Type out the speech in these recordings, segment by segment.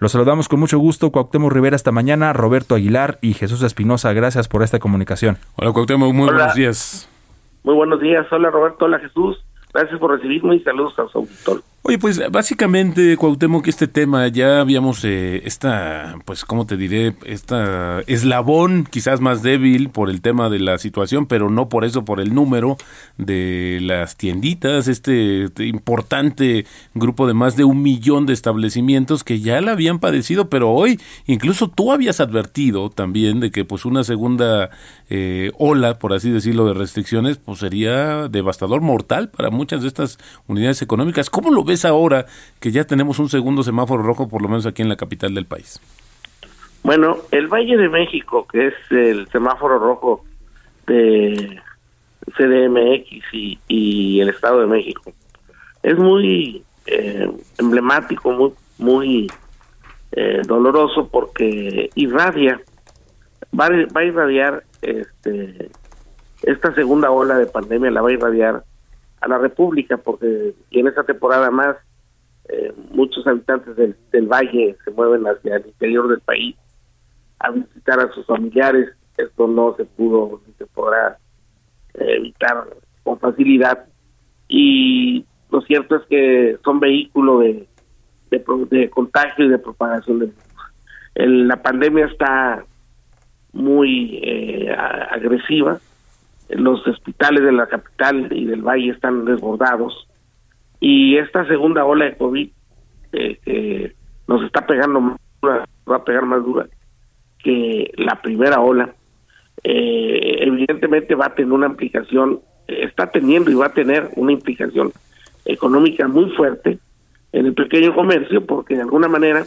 Los saludamos con mucho gusto, Cuauhtémoc Rivera esta mañana, Roberto Aguilar y Jesús Espinosa. Gracias por esta comunicación. Hola Cuauhtémoc, muy Hola. buenos días. Muy buenos días, hola Roberto, hola Jesús. Gracias por recibirme y saludos a su auditor. Oye, pues básicamente, Cuauhtémoc, este tema ya habíamos eh, esta, pues, ¿cómo te diré? Esta eslabón quizás más débil por el tema de la situación, pero no por eso, por el número de las tienditas, este importante grupo de más de un millón de establecimientos que ya la habían padecido, pero hoy incluso tú habías advertido también de que pues una segunda eh, ola, por así decirlo, de restricciones, pues sería devastador, mortal para muchas de estas unidades económicas. ¿Cómo lo ves ahora que ya tenemos un segundo semáforo rojo, por lo menos aquí en la capital del país? Bueno, el Valle de México, que es el semáforo rojo de CDMX y, el Estado de México, es muy eh, emblemático, muy, muy eh, doloroso porque irradia, va, va a irradiar este, esta segunda ola de pandemia, la va a irradiar a la República, porque en esta temporada más eh, muchos habitantes del, valle se mueven hacia el interior del país a visitar a sus familiares. Esto no se pudo ni se podrá evitar con facilidad. Y lo cierto es que son vehículo de, de, de contagio y de propagación del virus. El- la pandemia está muy eh, agresiva. Los hospitales de la capital y del valle están desbordados. Y esta segunda ola de COVID eh, que nos está pegando más dura, va a pegar más dura que la primera ola, eh, evidentemente va a tener una implicación, eh, está teniendo y va a tener una implicación económica muy fuerte en el pequeño comercio, porque de alguna manera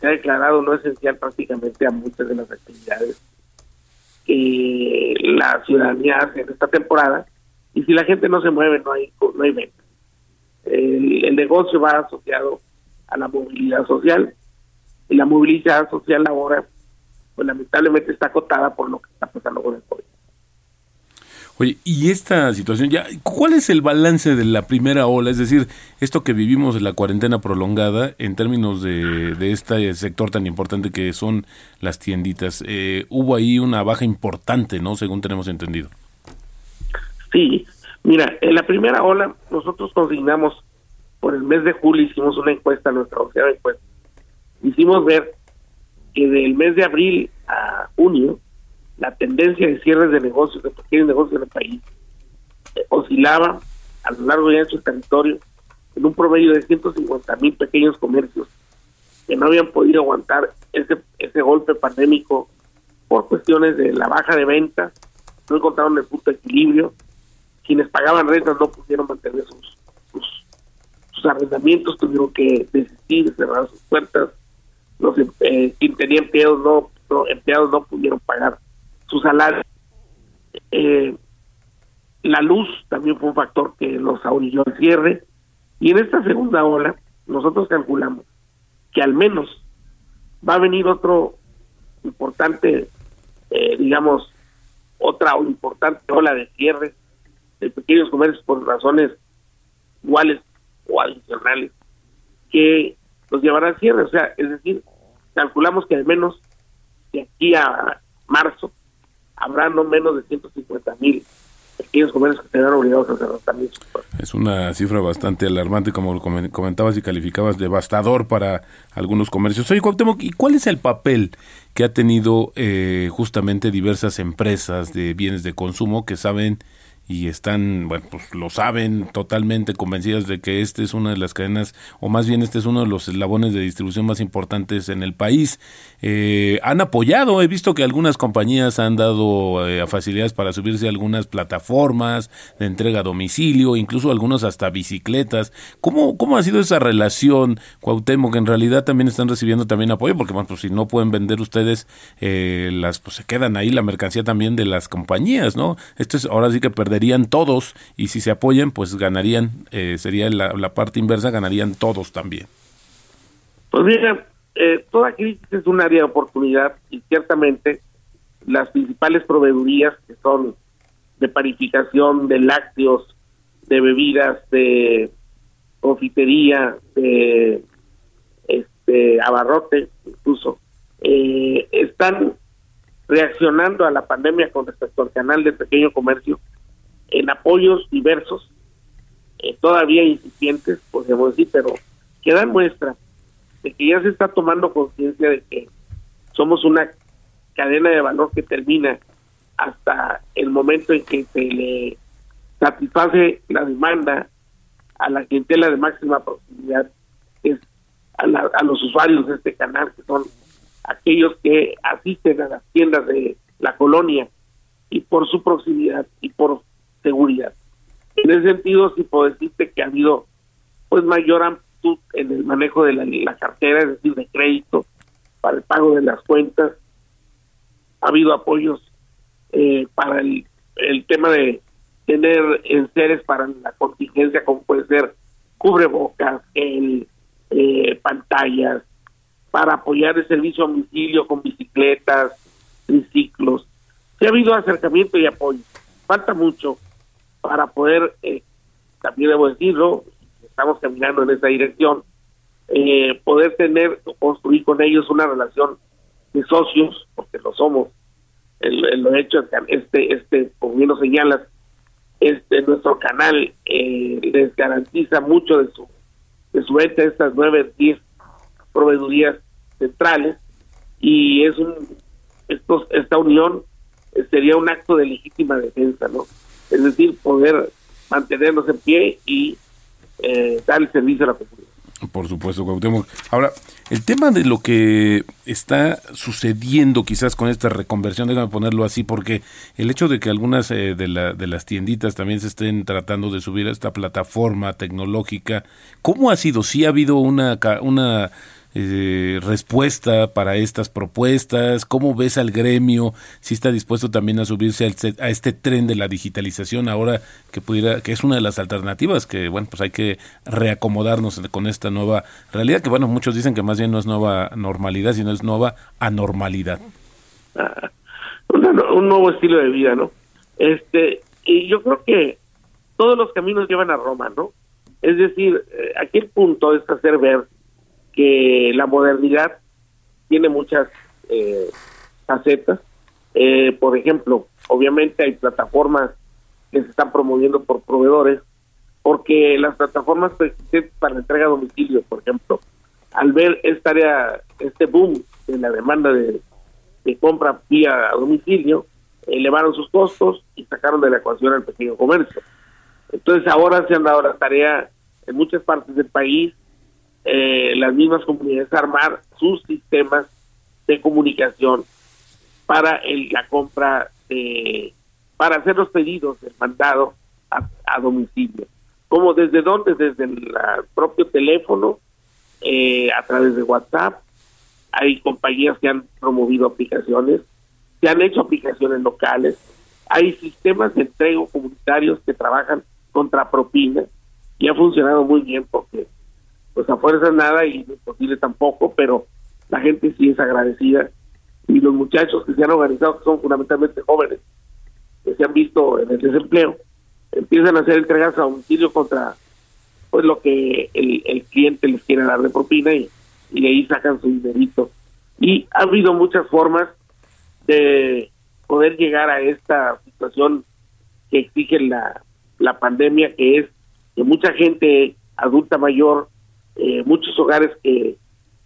se ha declarado no esencial prácticamente a muchas de las actividades que la ciudadanía hace en esta temporada, y si la gente no se mueve, no hay, no hay venta. El, el negocio va asociado a la movilidad social, y la movilidad social ahora, pues lamentablemente está acotada por lo que está pasando con el. Oye, y esta situación ya, ¿cuál es el balance de la primera ola? Es decir, esto que vivimos de la cuarentena prolongada en términos de, de este sector tan importante que son las tienditas. Eh, hubo ahí una baja importante, ¿no? Según tenemos entendido. Sí, mira, en la primera ola nosotros consignamos por el mes de julio hicimos una encuesta, nuestra encuesta. Hicimos ver que del mes de abril a junio la tendencia de cierres de negocios, de pequeños negocios en el país, eh, oscilaba a lo largo y ancho territorio en un promedio de 150 mil pequeños comercios que no habían podido aguantar ese, ese golpe pandémico por cuestiones de la baja de ventas, no encontraron el punto de equilibrio, quienes pagaban rentas no pudieron mantener sus, sus, arrendamientos, tuvieron que desistir, cerrar sus puertas, los eh, quien tenía empleados no- empleados no pudieron pagar su salario. Eh, la luz también fue un factor que los orilló al cierre. Y en esta segunda ola, nosotros calculamos que al menos va a venir otro importante, eh, digamos, otra importante ola de cierre de pequeños comercios por razones iguales o adicionales que los llevará al cierre. O sea, es decir, calculamos que al menos de aquí a marzo habrá no menos de 150 mil pequeños comercios que serán obligados a cerrar también. Es una cifra bastante alarmante, como comentabas y calificabas, devastador para algunos comercios. Oye, Cuauhtémoc, ¿y cuál es el papel que ha tenido eh, justamente diversas empresas de bienes de consumo que saben y están, bueno, pues lo saben totalmente convencidas de que este es una de las cadenas, o más bien este es uno de los eslabones de distribución más importantes en el país. Eh, han apoyado, he visto que algunas compañías han dado eh, facilidades para subirse a algunas plataformas de entrega a domicilio, incluso algunos hasta bicicletas. ¿Cómo, cómo ha sido esa relación, Cuauhtémoc? Que en realidad también están recibiendo también apoyo, porque bueno, pues si no pueden vender ustedes, eh, las pues se quedan ahí la mercancía también de las compañías, ¿no? Esto es ahora sí que perderían todos y si se apoyan, pues ganarían, eh, sería la, parte inversa, ganarían todos también. Pues mira, eh, toda crisis es un área de oportunidad y ciertamente las principales proveedurías que son de panificación, de lácteos, de bebidas, de confitería, de este abarrote incluso, eh, están reaccionando a la pandemia con respecto al canal de pequeño comercio en apoyos diversos, eh, todavía incipientes, podemos decir, pero que dan muestra de que ya se está tomando conciencia de que somos una cadena de valor que termina hasta el momento en que se le satisface la demanda a la clientela de máxima proximidad, es a, a los usuarios de este canal, que son aquellos que asisten a las tiendas de la colonia y por su proximidad y por seguridad. En ese sentido, sí puedo decirte que ha habido pues mayor amplitud en el manejo de la, cartera, es decir, de crédito, para el pago de las cuentas. Ha habido apoyos eh, para el, el tema de tener enseres para la contingencia, como puede ser cubrebocas, el, eh, pantallas, para apoyar el servicio a domicilio con bicicletas, triciclos. Sí ha habido acercamiento y apoyo. Falta mucho, para poder, eh, también debo decirlo, estamos caminando en esa dirección, eh, poder tener, construir con ellos una relación de socios, porque lo somos, el, lo hecho, este, este, como bien lo señalas, este, nuestro canal eh, les garantiza mucho de su, de su venta estas nueve, diez proveedurías centrales, y es un, estos, esta unión sería un acto de legítima defensa, ¿no? Es decir, poder mantenernos en pie y eh, dar el servicio a la comunidad. Por supuesto, Cuauhtémoc. Ahora, el tema de lo que está sucediendo quizás con esta reconversión, déjame ponerlo así, porque el hecho de que algunas eh, de, la, de las tienditas también se estén tratando de subir a esta plataforma tecnológica, ¿cómo ha sido? ¿Sí ha habido una, una eh, respuesta para estas propuestas? ¿Cómo ves al gremio? Si está dispuesto también a subirse a este tren de la digitalización ahora que pudiera, que es una de las alternativas que, bueno, pues hay que reacomodarnos con esta nueva realidad que, bueno, muchos dicen que más bien no es nueva normalidad, sino es nueva anormalidad. Ah, un nuevo estilo de vida, ¿no? Este, y yo creo que todos los caminos llevan a Roma, ¿no? Es decir, eh, aquí el punto es hacer ver que la modernidad tiene muchas eh, facetas. Eh, por ejemplo, obviamente hay plataformas que se están promoviendo por proveedores, porque las plataformas para entrega a domicilio, por ejemplo, al ver esta área, este boom de la demanda de, compra vía domicilio, elevaron sus costos y sacaron de la ecuación al pequeño comercio. Entonces ahora se han dado la tarea en muchas partes del país eh, las mismas comunidades armar sus sistemas de comunicación para el, la compra de, para hacer los pedidos del mandado a, domicilio. como desde dónde? Desde el propio teléfono, eh, a través de WhatsApp. Hay compañías que han promovido aplicaciones, se han hecho aplicaciones locales. Hay sistemas de entrego comunitarios que trabajan contra propina y ha funcionado muy bien porque pues a fuerza nada y no es tampoco, pero la gente sí es agradecida y los muchachos que se han organizado, que son fundamentalmente jóvenes, que se han visto en el desempleo, empiezan a hacer entregas a domicilio contra pues lo que el, cliente les quiere dar de propina y, y ahí sacan su dinerito. Y ha habido muchas formas de poder llegar a esta situación que exige la, la pandemia, que es que mucha gente adulta mayor eh, muchos hogares que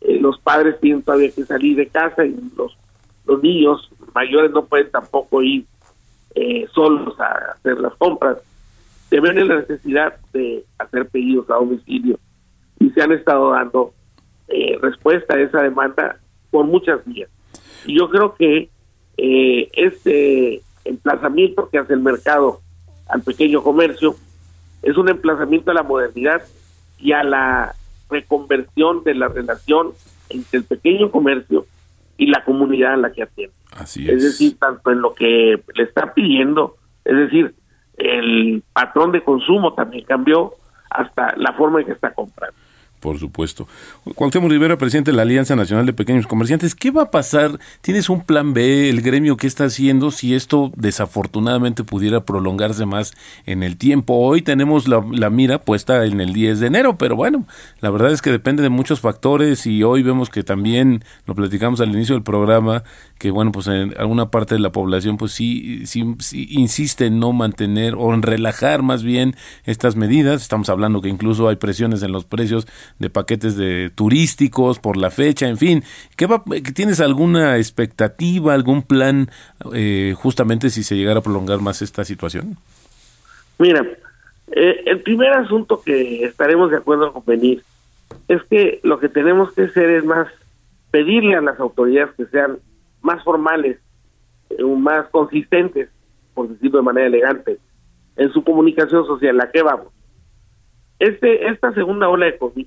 eh, los padres tienen todavía que salir de casa y los, los niños mayores no pueden tampoco ir eh, solos a hacer las compras, se ven en la necesidad de hacer pedidos a domicilio y se han estado dando eh, respuesta a esa demanda por muchas vías. Y yo creo que eh, este emplazamiento que hace el mercado al pequeño comercio es un emplazamiento a la modernidad y a la reconversión de la relación entre el pequeño comercio y la comunidad a la que atiende. Así es. decir, tanto en lo que le está pidiendo, es decir, el patrón de consumo también cambió hasta la forma en que está comprando. Por supuesto. Cuauhtémoc Rivera, presidente de la Alianza Nacional de Pequeños Comerciantes, ¿qué va a pasar? ¿Tienes un plan B, el gremio qué está haciendo si esto desafortunadamente pudiera prolongarse más en el tiempo? Hoy tenemos la, la, mira puesta en el 10 de enero, pero bueno, la verdad es que depende de muchos factores y hoy vemos que también, lo platicamos al inicio del programa, que bueno, pues en alguna parte de la población pues sí, sí, sí insiste en no mantener o en relajar más bien estas medidas. Estamos hablando que incluso hay presiones en los precios de paquetes de turísticos por la fecha, en fin. ¿Qué va, ¿Tienes alguna expectativa, algún plan eh, justamente si se llegara a prolongar más esta situación? Mira, eh, el primer asunto que estaremos de acuerdo con venir es que lo que tenemos que hacer es más pedirle a las autoridades que sean más formales, eh, más consistentes, por decirlo de manera elegante, en su comunicación social. ¿A qué vamos? Este, esta segunda ola de COVID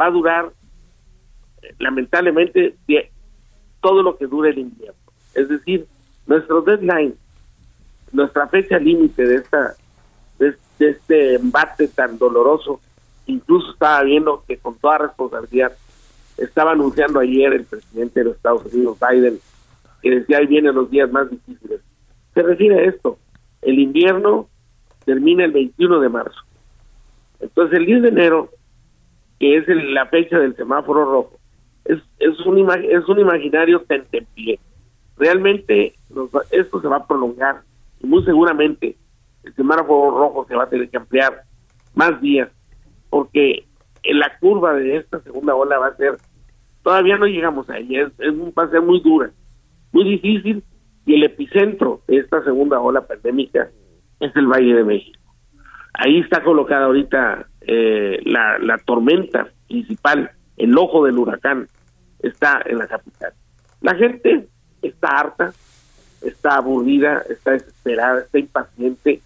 va a durar, lamentablemente, todo lo que dure el invierno. Es decir, nuestro deadline, nuestra fecha límite de esta de, este embate tan doloroso, incluso estaba viendo que con toda responsabilidad estaba anunciando ayer el presidente de los Estados Unidos, Biden, que decía ahí vienen los días más difíciles. Se refiere a esto, el invierno termina el 21 de marzo. Entonces el 10 de enero que es la fecha del semáforo rojo. Es, es, un, es un imaginario tentempié. Realmente esto se va a prolongar y muy seguramente el semáforo rojo se va a tener que ampliar más días porque en la curva de esta segunda ola va a ser, todavía no llegamos a ella, es, va a muy dura, muy difícil y el epicentro de esta segunda ola pandémica es el Valle de México. Ahí está colocada ahorita eh, la, la tormenta principal, el ojo del huracán, está en la capital. La gente está harta, está aburrida, está desesperada, está impaciente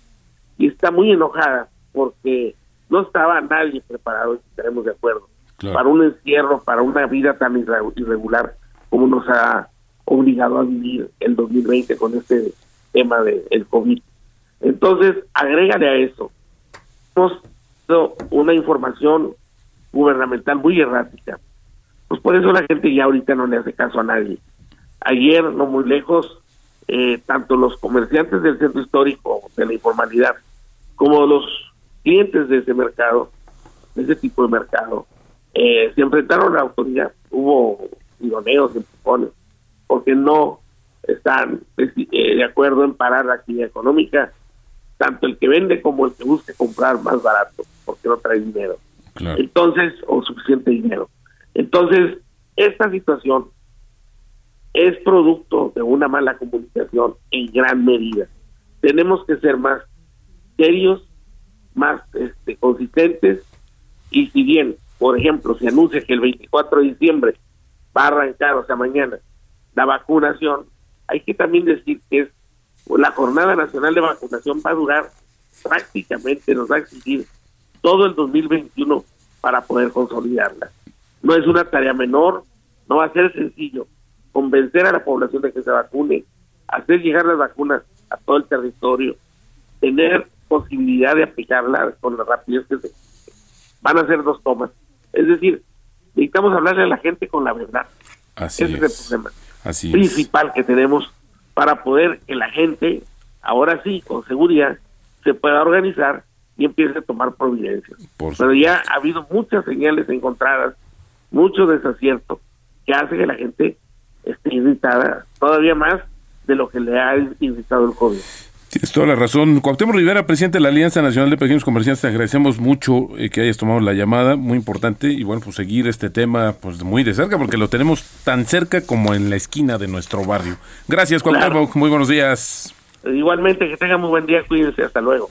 y está muy enojada porque no estaba nadie preparado, estaremos de acuerdo, para un encierro, para una vida tan irregular como nos ha obligado a vivir el 2020 con este tema del el COVID. Entonces, agrégale a eso. Una información gubernamental muy errática. Pues por eso la gente ya ahorita no le hace caso a nadie. Ayer, no muy lejos, eh, tanto los comerciantes del centro histórico de la informalidad como los clientes de ese mercado, de ese tipo de mercado, eh, se enfrentaron a la autoridad. Hubo tironeos, empujones, porque no están eh, de acuerdo en parar la actividad económica, tanto el que vende como el que busca comprar más barato porque no trae dinero. Entonces, o suficiente dinero. Entonces, esta situación es producto de una mala comunicación en gran medida. Tenemos que ser más serios, más este, consistentes y si bien, por ejemplo, se anuncia que el 24 de diciembre va a arrancar, o sea, mañana, la vacunación, hay que también decir que es la jornada nacional de vacunación va a durar prácticamente, nos va a exigir todo el 2021 para poder consolidarla. No es una tarea menor, no va a ser sencillo convencer a la población de que se vacune, hacer llegar las vacunas a todo el territorio, tener posibilidad de aplicarla con la rapidez que se van a hacer dos tomas. Es decir, necesitamos hablarle a la gente con la verdad. Así Ese es. el problema principal que tenemos para poder que la gente, ahora sí, con seguridad, se pueda organizar y empiece a tomar providencias. Pero ya ha habido muchas señales encontradas, mucho desacierto, que hace que la gente esté irritada todavía más de lo que le ha irritado el COVID. Tienes toda la razón. Cuauhtémoc Rivera, presidente de la Alianza Nacional de Pequeños Comerciantes, te agradecemos mucho eh, que hayas tomado la llamada, muy importante, y bueno, pues seguir este tema pues muy de cerca, porque lo tenemos tan cerca como en la esquina de nuestro barrio. Gracias, Cuauhtémoc, muy buenos días. Igualmente, que tengan muy buen día, cuídense, hasta luego.